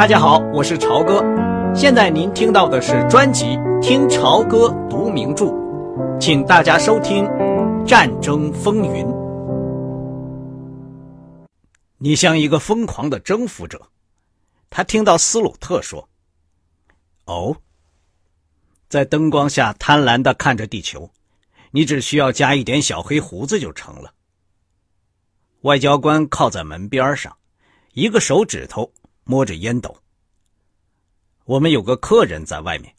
大家好，我是朝哥。现在您听到的是专辑《听朝歌读名著》，请大家收听《战争风云》。你像一个疯狂的征服者。他听到斯鲁特说：“哦，在灯光下贪婪的看着地球，你只需要加一点小黑胡子就成了。”外交官靠在门边上，一个手指头。摸着烟斗，我们有个客人在外面。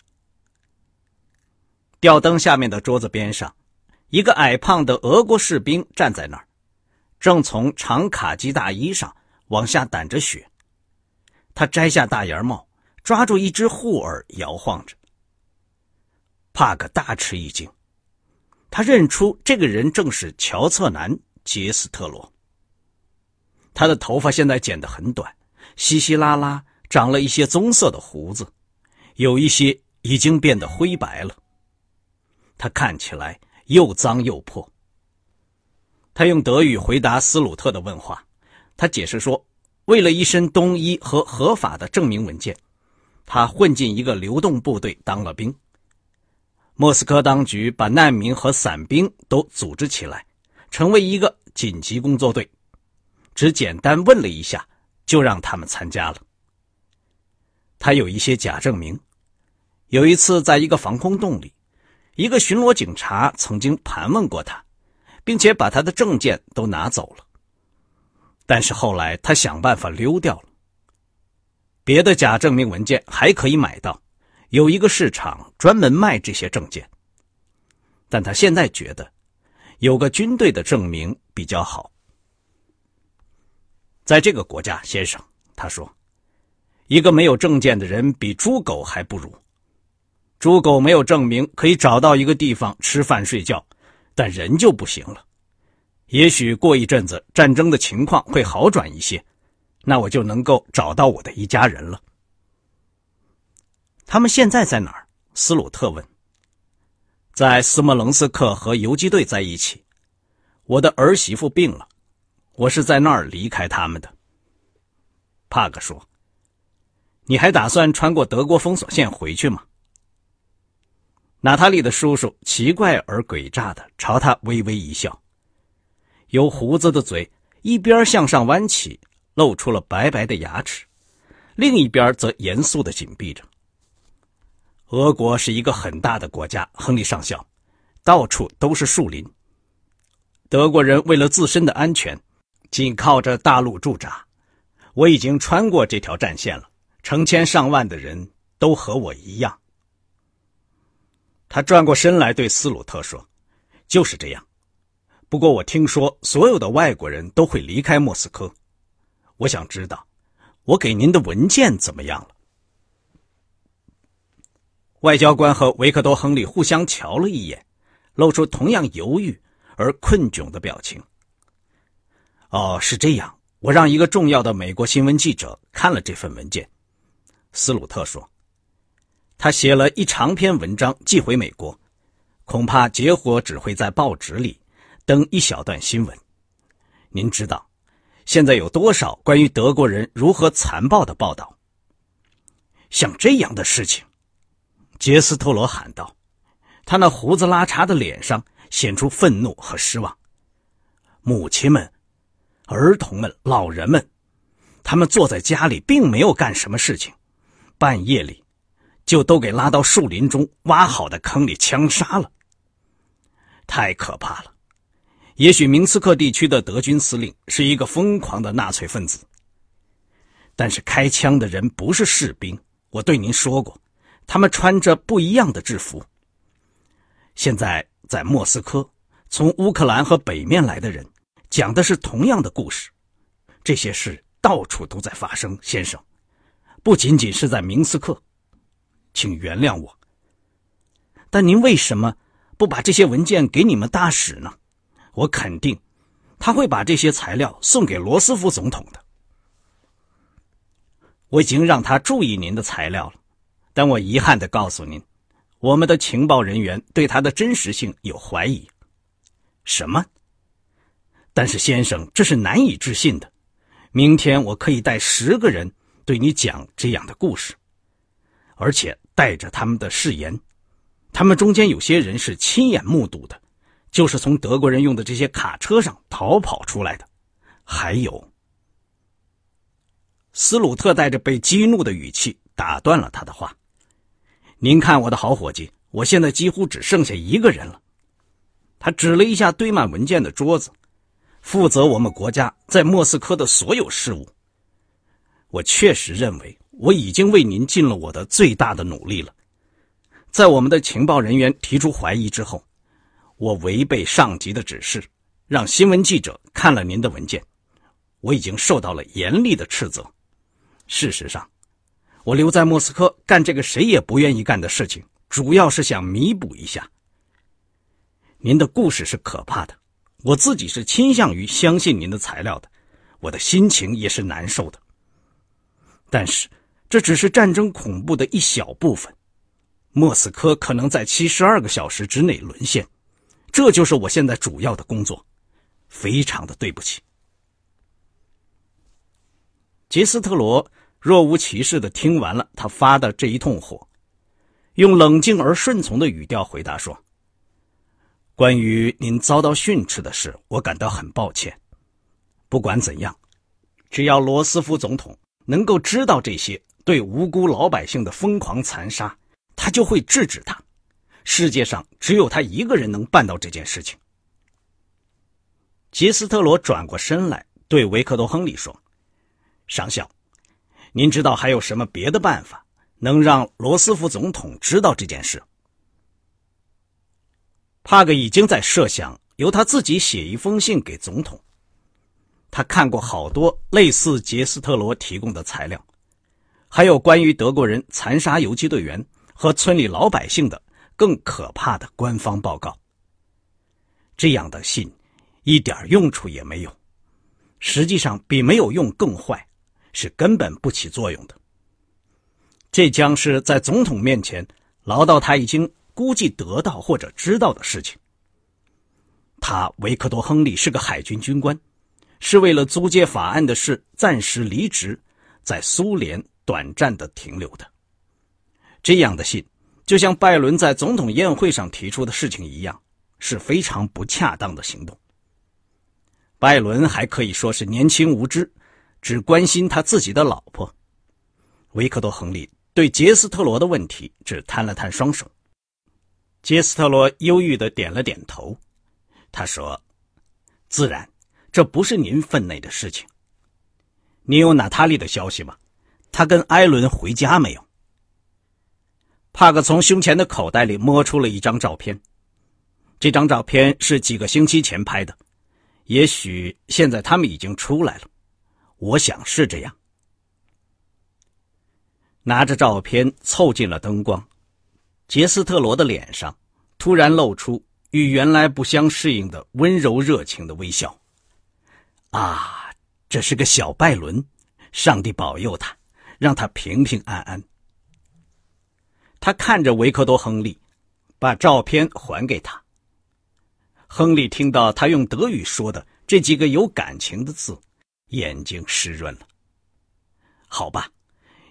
吊灯下面的桌子边上，一个矮胖的俄国士兵站在那儿，正从长卡其大衣上往下掸着雪。他摘下大檐帽，抓住一只护耳摇晃着。帕克大吃一惊，他认出这个人正是乔策南杰斯特罗。他的头发现在剪得很短。稀稀拉拉长了一些棕色的胡子，有一些已经变得灰白了。他看起来又脏又破。他用德语回答斯鲁特的问话。他解释说，为了一身冬衣和合法的证明文件，他混进一个流动部队当了兵。莫斯科当局把难民和散兵都组织起来，成为一个紧急工作队。只简单问了一下。就让他们参加了。他有一些假证明。有一次，在一个防空洞里，一个巡逻警察曾经盘问过他，并且把他的证件都拿走了。但是后来他想办法溜掉了。别的假证明文件还可以买到，有一个市场专门卖这些证件。但他现在觉得，有个军队的证明比较好。在这个国家，先生，他说：“一个没有证件的人比猪狗还不如。猪狗没有证明可以找到一个地方吃饭睡觉，但人就不行了。也许过一阵子战争的情况会好转一些，那我就能够找到我的一家人了。他们现在在哪儿？”斯鲁特问。“在斯莫棱斯克和游击队在一起。我的儿媳妇病了。”我是在那儿离开他们的。帕克说：“你还打算穿过德国封锁线回去吗？”娜塔莉的叔叔奇怪而诡诈的朝他微微一笑，有胡子的嘴一边向上弯起，露出了白白的牙齿，另一边则严肃的紧闭着。俄国是一个很大的国家，亨利上校，到处都是树林。德国人为了自身的安全。紧靠着大陆驻扎，我已经穿过这条战线了。成千上万的人都和我一样。他转过身来对斯鲁特说：“就是这样。不过我听说所有的外国人都会离开莫斯科。我想知道，我给您的文件怎么样了？”外交官和维克多·亨利互相瞧了一眼，露出同样犹豫而困窘的表情。哦，是这样。我让一个重要的美国新闻记者看了这份文件，斯鲁特说，他写了一长篇文章寄回美国，恐怕结果只会在报纸里登一小段新闻。您知道，现在有多少关于德国人如何残暴的报道？像这样的事情，杰斯特罗喊道，他那胡子拉碴的脸上显出愤怒和失望。母亲们。儿童们、老人们，他们坐在家里，并没有干什么事情，半夜里就都给拉到树林中挖好的坑里枪杀了。太可怕了！也许明斯克地区的德军司令是一个疯狂的纳粹分子，但是开枪的人不是士兵。我对您说过，他们穿着不一样的制服。现在在莫斯科，从乌克兰和北面来的人。讲的是同样的故事，这些事到处都在发生，先生，不仅仅是在明斯克，请原谅我。但您为什么不把这些文件给你们大使呢？我肯定他会把这些材料送给罗斯福总统的。我已经让他注意您的材料了，但我遗憾的告诉您，我们的情报人员对他的真实性有怀疑。什么？但是，先生，这是难以置信的。明天我可以带十个人对你讲这样的故事，而且带着他们的誓言。他们中间有些人是亲眼目睹的，就是从德国人用的这些卡车上逃跑出来的。还有，斯鲁特带着被激怒的语气打断了他的话：“您看，我的好伙计，我现在几乎只剩下一个人了。”他指了一下堆满文件的桌子，负责我们国家在莫斯科的所有事务。我确实认为我已经为您尽了我的最大的努力了。在我们的情报人员提出怀疑之后，我违背上级的指示，让新闻记者看了您的文件。我已经受到了严厉的斥责。事实上，我留在莫斯科干这个谁也不愿意干的事情，主要是想弥补一下。您的故事是可怕的，我自己是倾向于相信您的材料的，我的心情也是难受的。但是，这只是战争恐怖的一小部分。莫斯科可能在七十二个小时之内沦陷，这就是我现在主要的工作。非常的对不起。杰斯特罗若无其事的听完了他发的这一通火，用冷静而顺从的语调回答说：“关于您遭到训斥的事，我感到很抱歉。不管怎样，只要罗斯福总统能够知道这些对无辜老百姓的疯狂残杀。”他就会制止他。世界上只有他一个人能办到这件事情。杰斯特罗转过身来对维克多·亨利说：“上校，您知道还有什么别的办法能让罗斯福总统知道这件事？”帕格已经在设想由他自己写一封信给总统。他看过好多类似杰斯特罗提供的材料，还有关于德国人残杀游击队员。和村里老百姓的更可怕的官方报告。这样的信一点用处也没有，实际上比没有用更坏，是根本不起作用的。这将是在总统面前唠叨他已经估计得到或者知道的事情。他维克多·亨利是个海军军官，是为了租借法案的事暂时离职，在苏联短暂的停留的。这样的信，就像拜伦在总统宴会上提出的事情一样，是非常不恰当的行动。拜伦还可以说是年轻无知，只关心他自己的老婆。维克多·亨利对杰斯特罗的问题只摊了摊双手。杰斯特罗忧郁的点了点头，他说：“自然，这不是您分内的事情。你有娜塔莉的消息吗？她跟艾伦回家没有？”帕克从胸前的口袋里摸出了一张照片，这张照片是几个星期前拍的，也许现在他们已经出来了，我想是这样。拿着照片凑近了灯光，杰斯特罗的脸上突然露出与原来不相适应的温柔热情的微笑。啊，这是个小拜伦，上帝保佑他，让他平平安安。他看着维克多·亨利，把照片还给他。亨利听到他用德语说的这几个有感情的字，眼睛湿润了。好吧，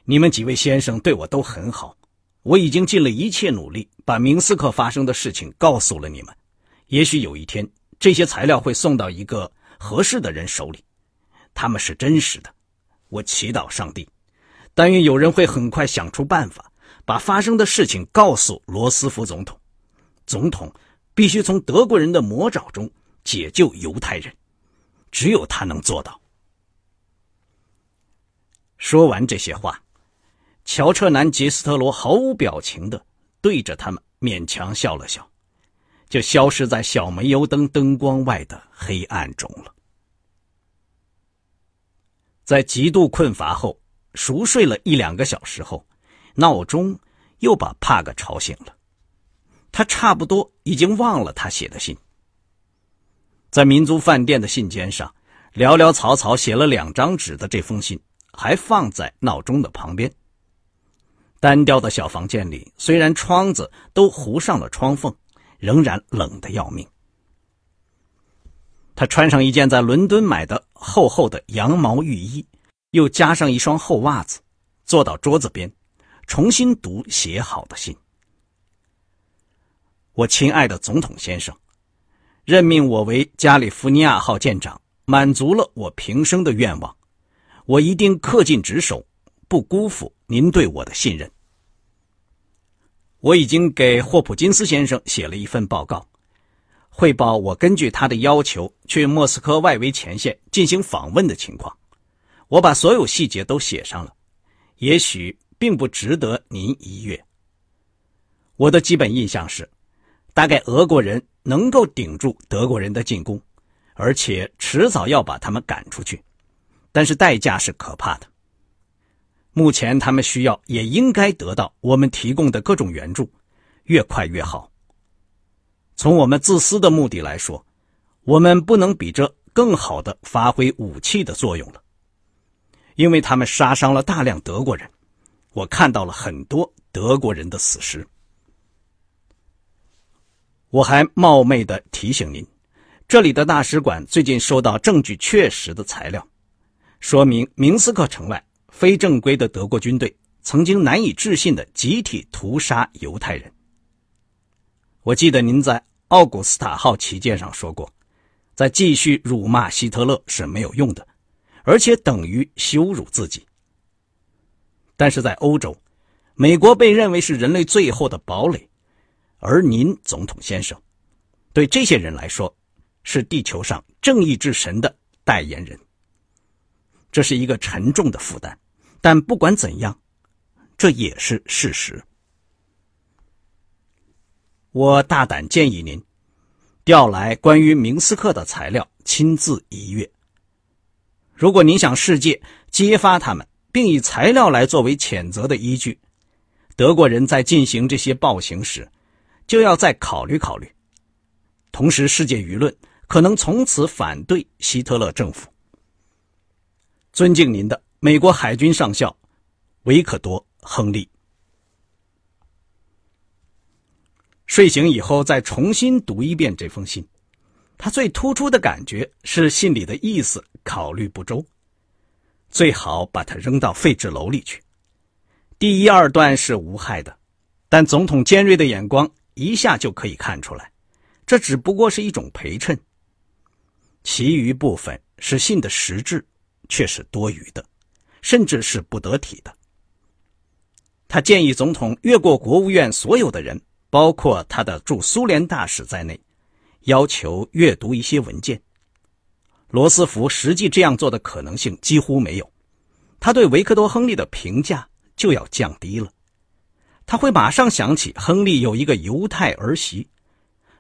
你们几位先生对我都很好，我已经尽了一切努力把明斯克发生的事情告诉了你们。也许有一天，这些材料会送到一个合适的人手里，他们是真实的。我祈祷上帝，但愿有人会很快想出办法。把发生的事情告诉罗斯福总统，总统必须从德国人的魔爪中解救犹太人，只有他能做到。说完这些话，乔彻南·杰斯特罗毫无表情的对着他们勉强笑了笑，就消失在小煤油灯灯光外的黑暗中了。在极度困乏后，熟睡了一两个小时后。闹钟又把帕格吵醒了，他差不多已经忘了他写的信。在民族饭店的信笺上，潦潦草草写了两张纸的这封信，还放在闹钟的旁边。单调的小房间里，虽然窗子都糊上了窗缝，仍然冷得要命。他穿上一件在伦敦买的厚厚的羊毛浴衣，又加上一双厚袜子。坐到桌子边，重新读写好的信。我亲爱的总统先生，任命我为加利福尼亚号舰长，满足了我平生的愿望。我一定恪尽职守，不辜负您对我的信任。我已经给霍普金斯先生写了一份报告，汇报我根据他的要求去莫斯科外围前线进行访问的情况。我把所有细节都写上了，也许并不值得您一阅。我的基本印象是，大概俄国人能够顶住德国人的进攻，而且迟早要把他们赶出去。但是代价是可怕的。目前他们需要，也应该得到我们提供的各种援助，越快越好。从我们自私的目的来说，我们不能比这更好的发挥武器的作用了，因为他们杀伤了大量德国人，我看到了很多德国人的死尸。我还冒昧的提醒您，这里的大使馆最近收到证据确实的材料。说明明斯克城外非正规的德国军队曾经难以置信的集体屠杀犹太人。我记得您在奥古斯塔号旗舰上说过，在继续辱骂希特勒是没有用的，而且等于羞辱自己。但是在欧洲，美国被认为是人类最后的堡垒，而您，总统先生，对这些人来说，是地球上正义之神的代言人。这是一个沉重的负担，但不管怎样，这也是事实。我大胆建议您调来关于明斯克的材料，亲自一阅。如果您想世界揭发他们，并以材料来作为谴责的依据，德国人在进行这些暴行时，就要再考虑考虑。同时，世界舆论可能从此反对希特勒政府。尊敬您的美国海军上校维克多·亨利。睡醒以后再重新读一遍这封信，他最突出的感觉是信里的意思考虑不周，最好把它扔到废纸篓里去。第一二段是无害的，但总统尖锐的眼光一下就可以看出来，这只不过是一种陪衬。其余部分是信的实质。却是多余的，甚至是不得体的。他建议总统越过国务院所有的人，包括他的驻苏联大使在内，要求阅读一些文件。罗斯福实际这样做的可能性几乎没有，他对维克多·亨利的评价就要降低了。他会马上想起亨利有一个犹太儿媳，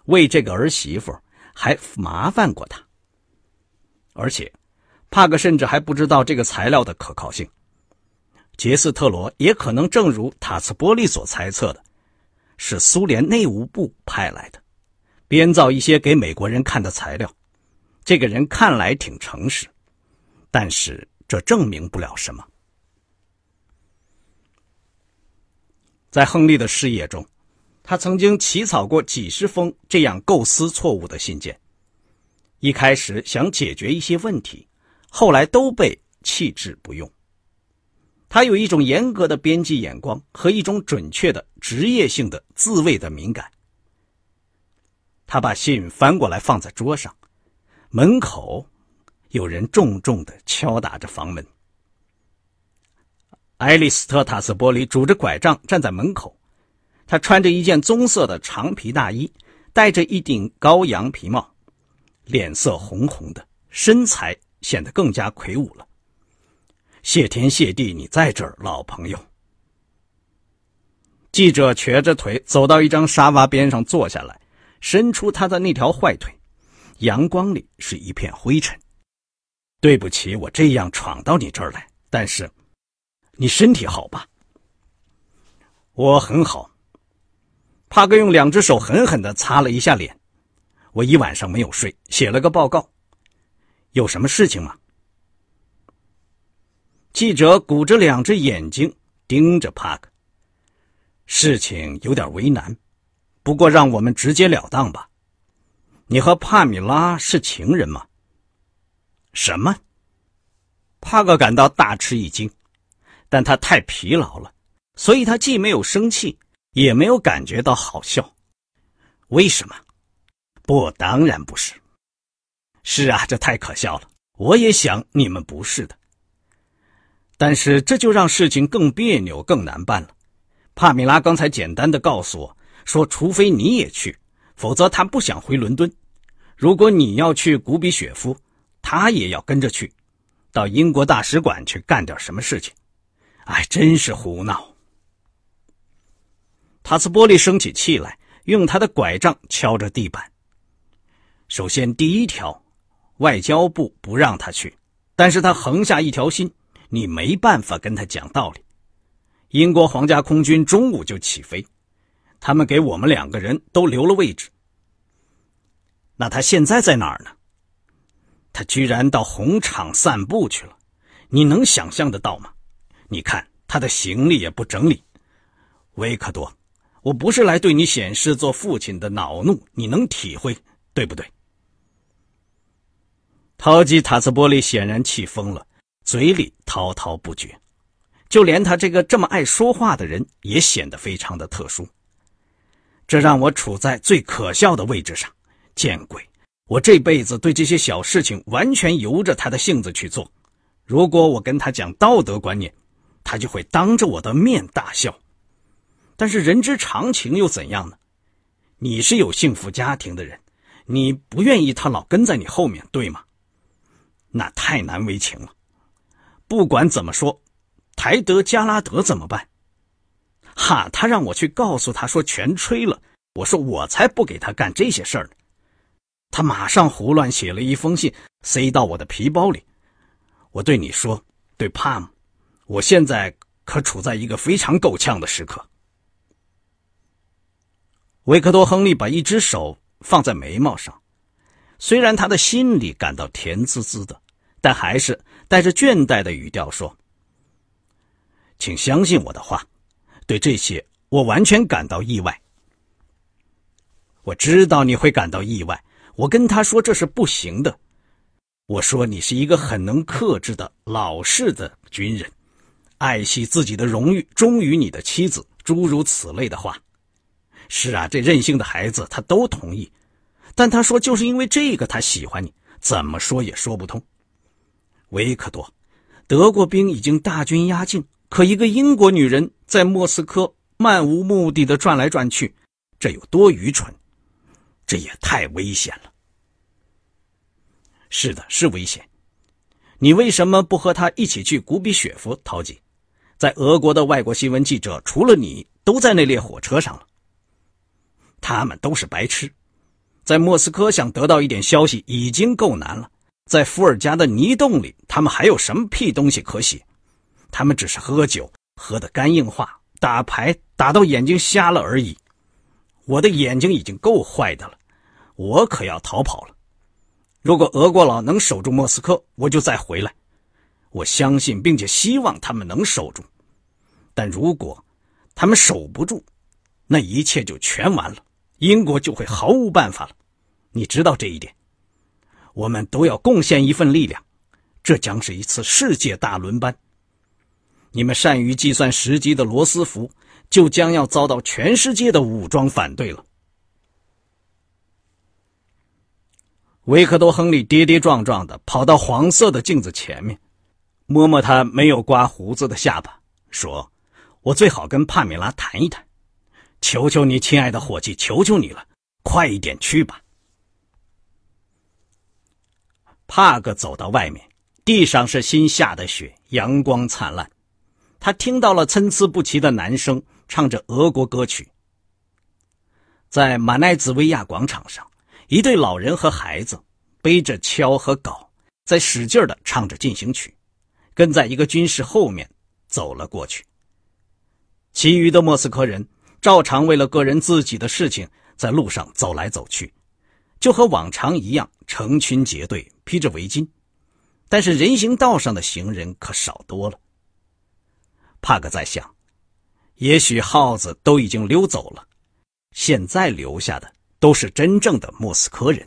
为这个儿媳妇还麻烦过他，而且。帕克甚至还不知道这个材料的可靠性。杰斯特罗也可能正如塔斯波利所猜测的，是苏联内务部派来的，编造一些给美国人看的材料。这个人看来挺诚实，但是这证明不了什么。在亨利的事业中，他曾经起草过几十封这样构思错误的信件。一开始想解决一些问题。后来都被弃之不用。他有一种严格的编辑眼光和一种准确的职业性的自卫的敏感。他把信翻过来放在桌上，门口有人重重的敲打着房门。埃利斯特·塔斯波里拄着拐杖站在门口，他穿着一件棕色的长皮大衣，戴着一顶高羊皮帽，脸色红红的，身材。显得更加魁梧了。谢天谢地，你在这儿，老朋友。记者瘸着腿走到一张沙发边上坐下来，伸出他的那条坏腿，阳光里是一片灰尘。对不起，我这样闯到你这儿来，但是，你身体好吧？我很好。帕克用两只手狠狠的擦了一下脸。我一晚上没有睡，写了个报告。有什么事情吗？记者鼓着两只眼睛盯着帕克。事情有点为难，不过让我们直截了当吧。你和帕米拉是情人吗？什么？帕克感到大吃一惊。但他太疲劳了，所以他既没有生气，也没有感觉到好笑。为什么？不，当然不是。是啊，这太可笑了。我也想你们不是的。但是这就让事情更别扭、更难办了。帕米拉刚才简单的告诉我说，除非你也去，否则他不想回伦敦。如果你要去古比雪夫，他也要跟着去，到英国大使馆去干点什么事情。哎，真是胡闹！塔斯波利生起气来，用他的拐杖敲着地板。首先，第一条，外交部不让他去，但是他横下一条心，你没办法跟他讲道理。英国皇家空军中午就起飞，他们给我们两个人都留了位置。那他现在在哪儿呢？他居然到红场散步去了，你能想象得到吗？你看他的行李也不整理。维克多，我不是来对你显示做父亲的恼怒，你能体会，对不对？陶吉塔斯波利显然气疯了，嘴里滔滔不绝。就连他这个这么爱说话的人，也显得非常的特殊。这让我处在最可笑的位置上。见鬼！我这辈子对这些小事情完全由着他的性子去做。如果我跟他讲道德观念，他就会当着我的面大笑。但是人之常情又怎样呢？你是有幸福家庭的人，你不愿意他老跟在你后面，对吗？那太难为情了。不管怎么说。台德加拉德怎么办？哈，他让我去告诉他说全吹了。我说我才不给他干这些事儿呢。他马上胡乱写了一封信，塞到我的皮包里。我对你说，对帕姆，我现在可处在一个非常够呛的时刻。维克多·亨利把一只手放在眉毛上，虽然他的心里感到甜滋滋的，但还是带着倦怠的语调说。请相信我的话，对这些我完全感到意外。我知道你会感到意外。我跟他说这是不行的。我说你是一个很能克制的老式的军人，爱惜自己的荣誉，忠于你的妻子，诸如此类的话。是啊，这任性的孩子他都同意，但他说就是因为这个他喜欢你，怎么说也说不通。维克多，德国兵已经大军压境。可一个英国女人在莫斯科漫无目的的转来转去，这有多愚蠢？这也太危险了。是的，是危险。你为什么不和他一起去古比雪夫？陶吉，在俄国的外国新闻记者除了你，都在那列火车上了。他们都是白痴，在莫斯科想得到一点消息已经够难了，在伏尔加的泥洞里，他们还有什么屁东西可写？他们只是喝酒，喝得肝硬化，打牌打到眼睛瞎了而已。我的眼睛已经够坏的了，我可要逃跑了。如果俄国佬能守住莫斯科，我就再回来。我相信并且希望他们能守住，但如果他们守不住，那一切就全完了，英国就会毫无办法了。你知道这一点。我们都要贡献一份力量，这将是一次世界大轮班。你们善于计算时机的罗斯福，就将要遭到全世界的武装反对了。维克多·亨利跌跌撞撞的跑到黄色的镜子前面，摸摸他没有刮胡子的下巴，说：“我最好跟帕米拉谈一谈，求求你，亲爱的伙计，求求你了，快一点去吧。”帕格走到外面，地上是新下的雪，阳光灿烂。他听到了参差不齐的男声唱着俄国歌曲。在马奈兹维亚广场上，一对老人和孩子背着锹和镐，在使劲的唱着进行曲，跟在一个军士后面走了过去。其余的莫斯科人照常为了个人自己的事情在路上走来走去，就和往常一样成群结队，披着围巾。但是人行道上的行人可少多了。帕格在想，也许耗子都已经溜走了，现在留下的都是真正的莫斯科人。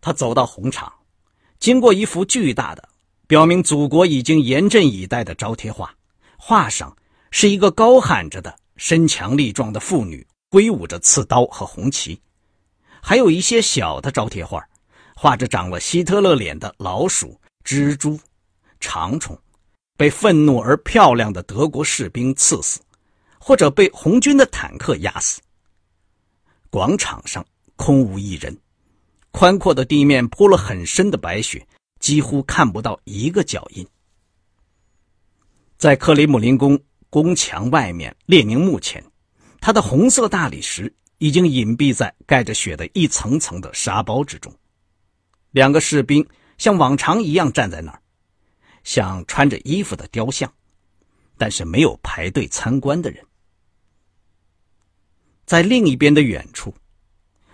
他走到红场，经过一幅巨大的表明祖国已经严阵以待的招贴画，画上是一个高喊着的、身强力壮的妇女，挥舞着刺刀和红旗，还有一些小的招贴画，画着长了希特勒脸的老鼠、蜘蛛、长虫，被愤怒而漂亮的德国士兵刺死，或者被红军的坦克压死。广场上空无一人，宽阔的地面铺了很深的白雪。几乎看不到一个脚印。在克里姆林宫宫墙外面，列宁墓前，他的红色大理石已经隐蔽在盖着雪的一层层的沙包之中。两个士兵像往常一样站在那儿，像穿着衣服的雕像，但是没有排队参观的人。在另一边的远处，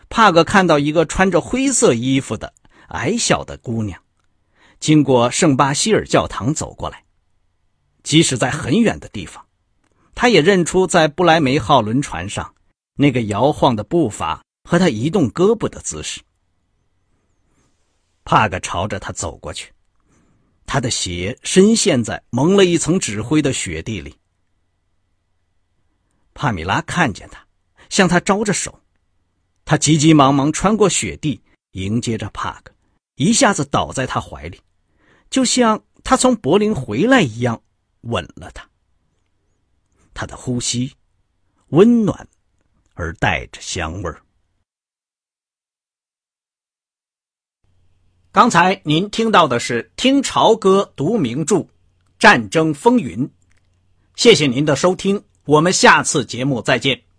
帕格看到一个穿着灰色衣服的矮小的姑娘。经过圣巴希尔教堂走过来，即使在很远的地方，他也认出在布莱梅号轮船上那个摇晃的步伐和他移动胳膊的姿势。帕格朝着他走过去，他的鞋深陷在蒙了一层纸灰的雪地里。帕米拉看见他，向他招着手，他急急忙忙穿过雪地迎接着帕格，一下子倒在他怀里。就像他从柏林回来一样，吻了他。他的呼吸温暖而带着香味儿。刚才您听到的是听潮歌读名著《战争风云》，谢谢您的收听，我们下次节目再见。